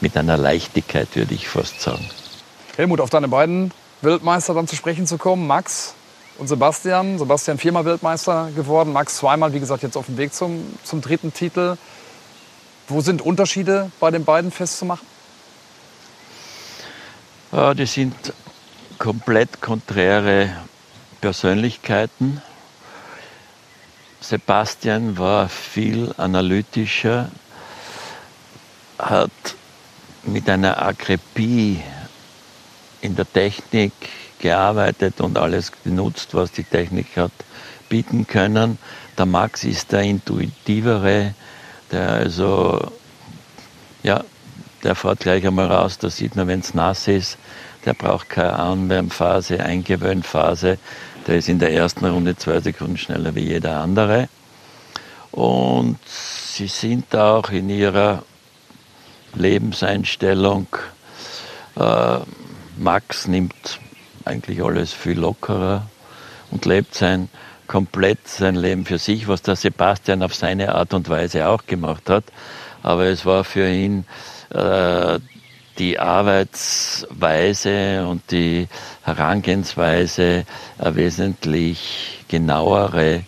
S2: mit einer Leichtigkeit, würde ich fast sagen.
S1: Helmut, auf deine beiden Weltmeister dann zu sprechen zu kommen, Max und Sebastian. Sebastian viermal Weltmeister geworden, Max zweimal, wie gesagt, jetzt auf dem Weg zum, zum dritten Titel. Wo sind Unterschiede bei den beiden festzumachen?
S2: Ja, die sind komplett konträre Persönlichkeiten. Sebastian war viel analytischer, hat mit einer Akribie in der Technik gearbeitet und alles genutzt, was die Technik hat bieten können. Der Max ist der intuitivere, der also, ja, der fährt gleich einmal raus, da sieht man, wenn es nass ist, der braucht keine Anwärmphase, Eingewöhnphase, der ist in der ersten Runde zwei Sekunden schneller wie jeder andere. Und sie sind auch in ihrer Lebenseinstellung, äh, Max nimmt eigentlich alles viel lockerer und lebt sein komplett sein Leben für sich, was der Sebastian auf seine Art und Weise auch gemacht hat. Aber es war für ihn äh, die Arbeitsweise und die Herangehensweise eine wesentlich genauere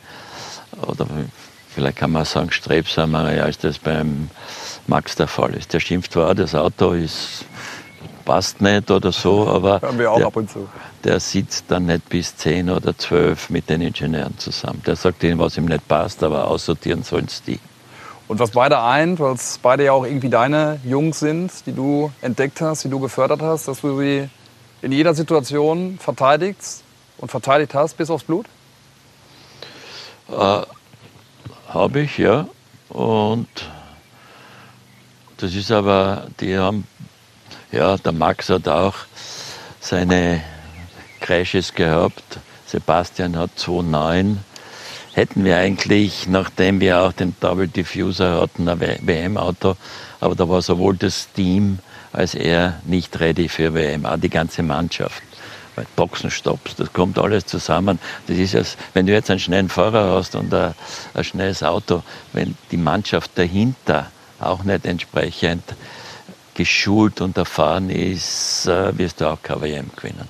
S2: oder vielleicht kann man sagen strebsamere, als das beim Max der Fall ist. Der schimpft zwar, das Auto ist passt nicht oder so, aber
S1: Hören wir auch der, ab und zu.
S2: der sitzt dann nicht bis 10 oder 12 mit den Ingenieuren zusammen. Der sagt ihnen, was ihm nicht passt, aber aussortieren sollen es die.
S1: Und was beide eint, weil es beide ja auch irgendwie deine Jungs sind, die du entdeckt hast, die du gefördert hast, dass du sie in jeder Situation verteidigst und verteidigt hast bis aufs Blut?
S2: Äh, Habe ich, ja. Und das ist aber, die haben ja, der Max hat auch seine Crashes gehabt. Sebastian hat 2,9. Hätten wir eigentlich, nachdem wir auch den Double Diffuser hatten, ein WM-Auto, aber da war sowohl das Team als er nicht ready für WM, auch die ganze Mannschaft. Weil Boxenstopps, das kommt alles zusammen. Das ist es, wenn du jetzt einen schnellen Fahrer hast und ein, ein schnelles Auto, wenn die Mannschaft dahinter auch nicht entsprechend geschult und erfahren ist, äh, wirst du auch KWM gewinnen.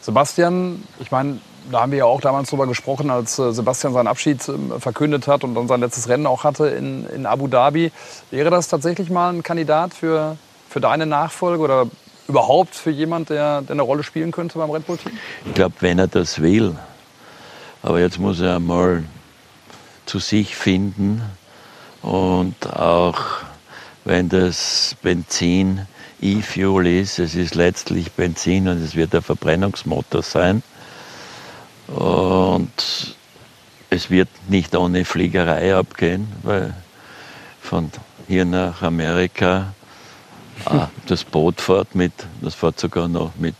S1: Sebastian, ich meine, da haben wir ja auch damals drüber gesprochen, als äh, Sebastian seinen Abschied ähm, verkündet hat und dann sein letztes Rennen auch hatte in, in Abu Dhabi. Wäre das tatsächlich mal ein Kandidat für, für deine Nachfolge oder überhaupt für jemand, der, der eine Rolle spielen könnte beim Red Bull-Team?
S2: Ich glaube, wenn er das will. Aber jetzt muss er mal zu sich finden und auch wenn das Benzin E-Fuel ist, es ist letztlich Benzin und es wird ein Verbrennungsmotor sein. Und es wird nicht ohne Fliegerei abgehen, weil von hier nach Amerika ah, das Boot fährt mit, das fährt sogar noch mit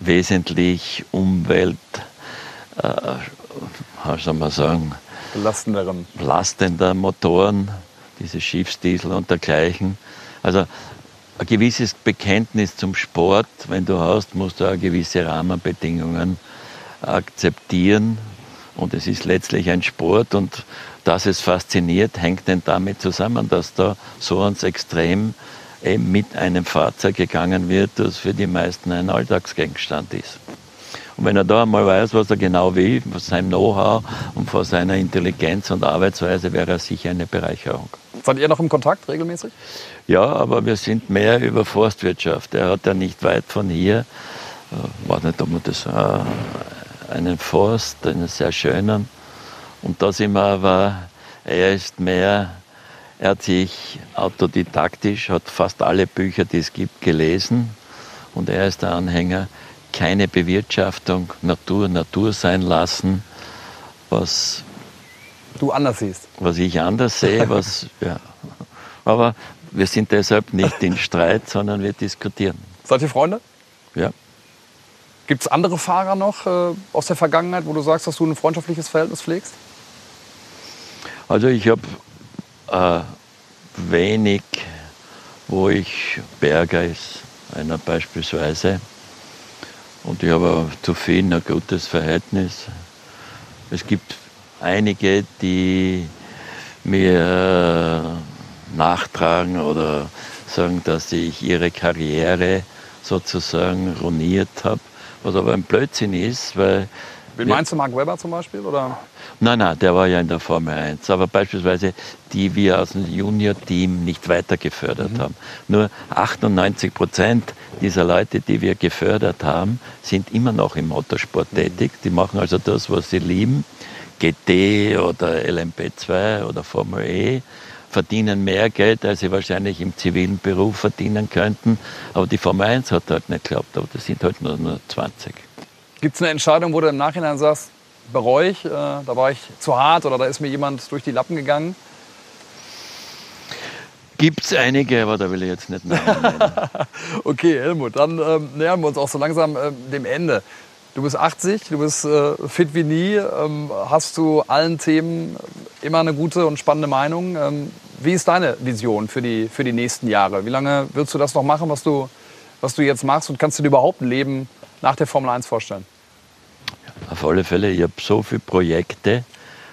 S2: wesentlich Umwelt, äh, wie soll man sagen,
S1: belastenderen
S2: belastender Motoren, diese Schiffsdiesel und dergleichen. Also ein gewisses Bekenntnis zum Sport, wenn du hast, musst du auch gewisse Rahmenbedingungen akzeptieren. Und es ist letztlich ein Sport und dass es fasziniert, hängt denn damit zusammen, dass da so ans Extrem mit einem Fahrzeug gegangen wird, das für die meisten ein Alltagsgegenstand ist. Und wenn er da einmal weiß, was er genau will, von seinem Know-how und von seiner Intelligenz und Arbeitsweise, wäre er sicher eine Bereicherung.
S1: Seid ihr noch im Kontakt regelmäßig?
S2: Ja, aber wir sind mehr über Forstwirtschaft. Er hat ja nicht weit von hier, äh, weiß nicht, ob man das, äh, einen Forst, einen sehr schönen. Und da sind wir aber, er ist mehr, er hat sich autodidaktisch, hat fast alle Bücher, die es gibt, gelesen. Und er ist der Anhänger, keine Bewirtschaftung, Natur, Natur sein lassen, was
S1: du anders siehst.
S2: Was ich anders sehe, [laughs] was, ja. Aber wir sind deshalb nicht in Streit, sondern wir diskutieren.
S1: Seid ihr Freunde?
S2: Ja.
S1: Gibt es andere Fahrer noch äh, aus der Vergangenheit, wo du sagst, dass du ein freundschaftliches Verhältnis pflegst?
S2: Also ich habe äh, wenig, wo ich Berger ist, einer beispielsweise. Und ich habe zu vielen ein gutes Verhältnis. Es gibt einige, die mir nachtragen oder sagen, dass ich ihre Karriere sozusagen ruiniert habe. Was aber ein Blödsinn ist, weil.
S1: Wen meinst du, Mark Webber zum Beispiel? Oder?
S2: Nein, nein, der war ja in der Formel 1. Aber beispielsweise die wir aus dem Junior-Team nicht weiter gefördert mhm. haben. Nur 98 Prozent dieser Leute, die wir gefördert haben, sind immer noch im Motorsport mhm. tätig. Die machen also das, was sie lieben. GT oder LMP2 oder Formel E verdienen mehr Geld, als sie wahrscheinlich im zivilen Beruf verdienen könnten. Aber die Formel 1 hat halt nicht geklappt, aber das sind halt nur, nur 20.
S1: Gibt es eine Entscheidung, wo du im Nachhinein sagst, bereue ich, äh, da war ich zu hart oder da ist mir jemand durch die Lappen gegangen?
S2: Gibt es einige, aber da will ich jetzt nicht nennen. [laughs]
S1: okay, Helmut, dann ähm, nähern wir uns auch so langsam äh, dem Ende. Du bist 80, du bist äh, fit wie nie, ähm, hast du allen Themen immer eine gute und spannende Meinung. Ähm, wie ist deine Vision für die, für die nächsten Jahre? Wie lange willst du das noch machen, was du, was du jetzt machst? Und kannst du dir überhaupt ein Leben nach der Formel 1 vorstellen?
S2: Auf alle Fälle, ich habe so viele Projekte.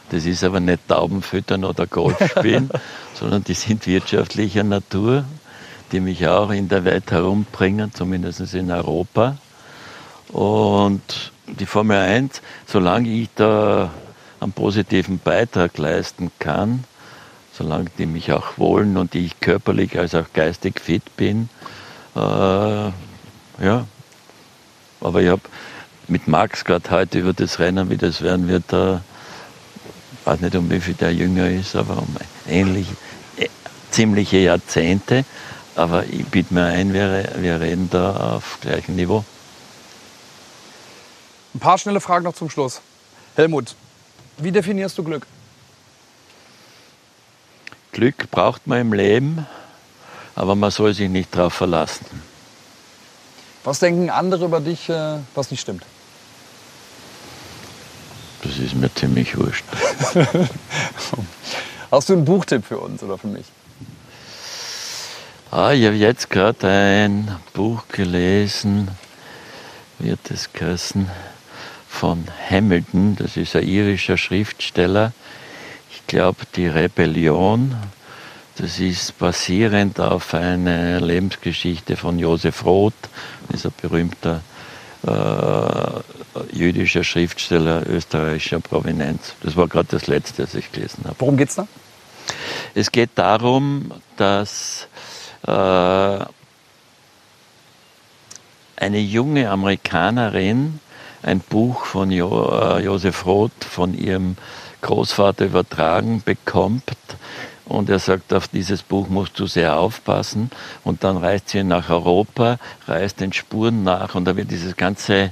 S2: Das ist aber nicht Taubenfüttern oder Golf spielen, [laughs] sondern die sind wirtschaftlicher Natur, die mich auch in der Welt herumbringen, zumindest in Europa. Und die Formel 1, solange ich da einen positiven Beitrag leisten kann, solange die mich auch wollen und ich körperlich als auch geistig fit bin, äh, ja. Aber ich habe mit Max gerade heute über das Rennen, wie das werden wird, da, ich weiß nicht, um wie viel der jünger ist, aber um ähnlich, äh, ziemliche Jahrzehnte. Aber ich biete mir ein, wir, wir reden da auf gleichem Niveau.
S1: Ein paar schnelle Fragen noch zum Schluss. Helmut, wie definierst du Glück?
S2: Glück braucht man im Leben, aber man soll sich nicht darauf verlassen.
S1: Was denken andere über dich, äh, was nicht stimmt?
S2: Das ist mir ziemlich wurscht. [laughs]
S1: Hast du einen Buchtipp für uns oder für mich?
S2: Ah, ich habe jetzt gerade ein Buch gelesen, wird es geheißen, von Hamilton, das ist ein irischer Schriftsteller. Ich glaube, die Rebellion Das ist basierend auf einer Lebensgeschichte von Josef Roth, dieser berühmter äh, jüdischer Schriftsteller österreichischer Provenienz. Das war gerade das letzte, das ich gelesen habe.
S1: Worum geht es da?
S2: Es geht darum, dass äh, eine junge Amerikanerin ein Buch von jo, äh, Josef Roth von ihrem Großvater übertragen bekommt. Und er sagt, auf dieses Buch musst du sehr aufpassen. Und dann reist sie nach Europa, reist den Spuren nach und da wird dieses ganze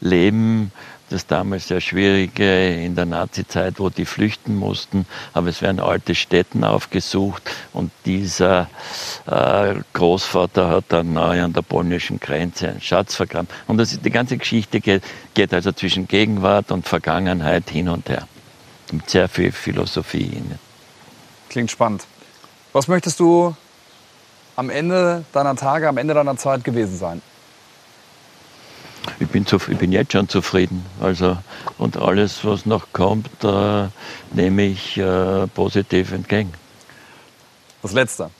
S2: Leben, das damals sehr schwierige in der Nazizeit, wo die flüchten mussten, aber es werden alte Städten aufgesucht und dieser äh, Großvater hat dann nahe an der polnischen Grenze einen Schatz vergraben. Und das, die ganze Geschichte geht, geht also zwischen Gegenwart und Vergangenheit hin und her mit sehr viel Philosophie in.
S1: Klingt spannend. Was möchtest du am Ende deiner Tage, am Ende deiner Zeit gewesen sein?
S2: Ich bin, zu, ich bin jetzt schon zufrieden. Also, und alles, was noch kommt, äh, nehme ich äh, positiv entgegen.
S1: Das Letzte.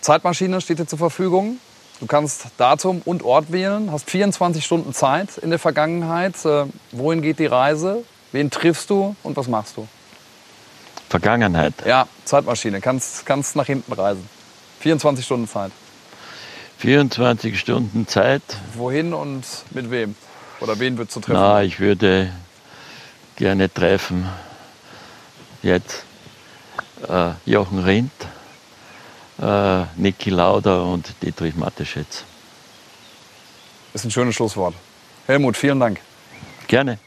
S1: Zeitmaschine steht dir zur Verfügung. Du kannst Datum und Ort wählen, hast 24 Stunden Zeit in der Vergangenheit. Äh, wohin geht die Reise? Wen triffst du und was machst du?
S2: Vergangenheit.
S1: Ja, Zeitmaschine. Kannst, kannst nach hinten reisen. 24 Stunden Zeit.
S2: 24 Stunden Zeit.
S1: Wohin und mit wem? Oder wen würdest du treffen?
S2: Na, ich würde gerne treffen jetzt äh, Jochen Rindt, äh, Niki Lauder und Dietrich Mateschitz.
S1: Das ist ein schönes Schlusswort. Helmut, vielen Dank.
S2: Gerne.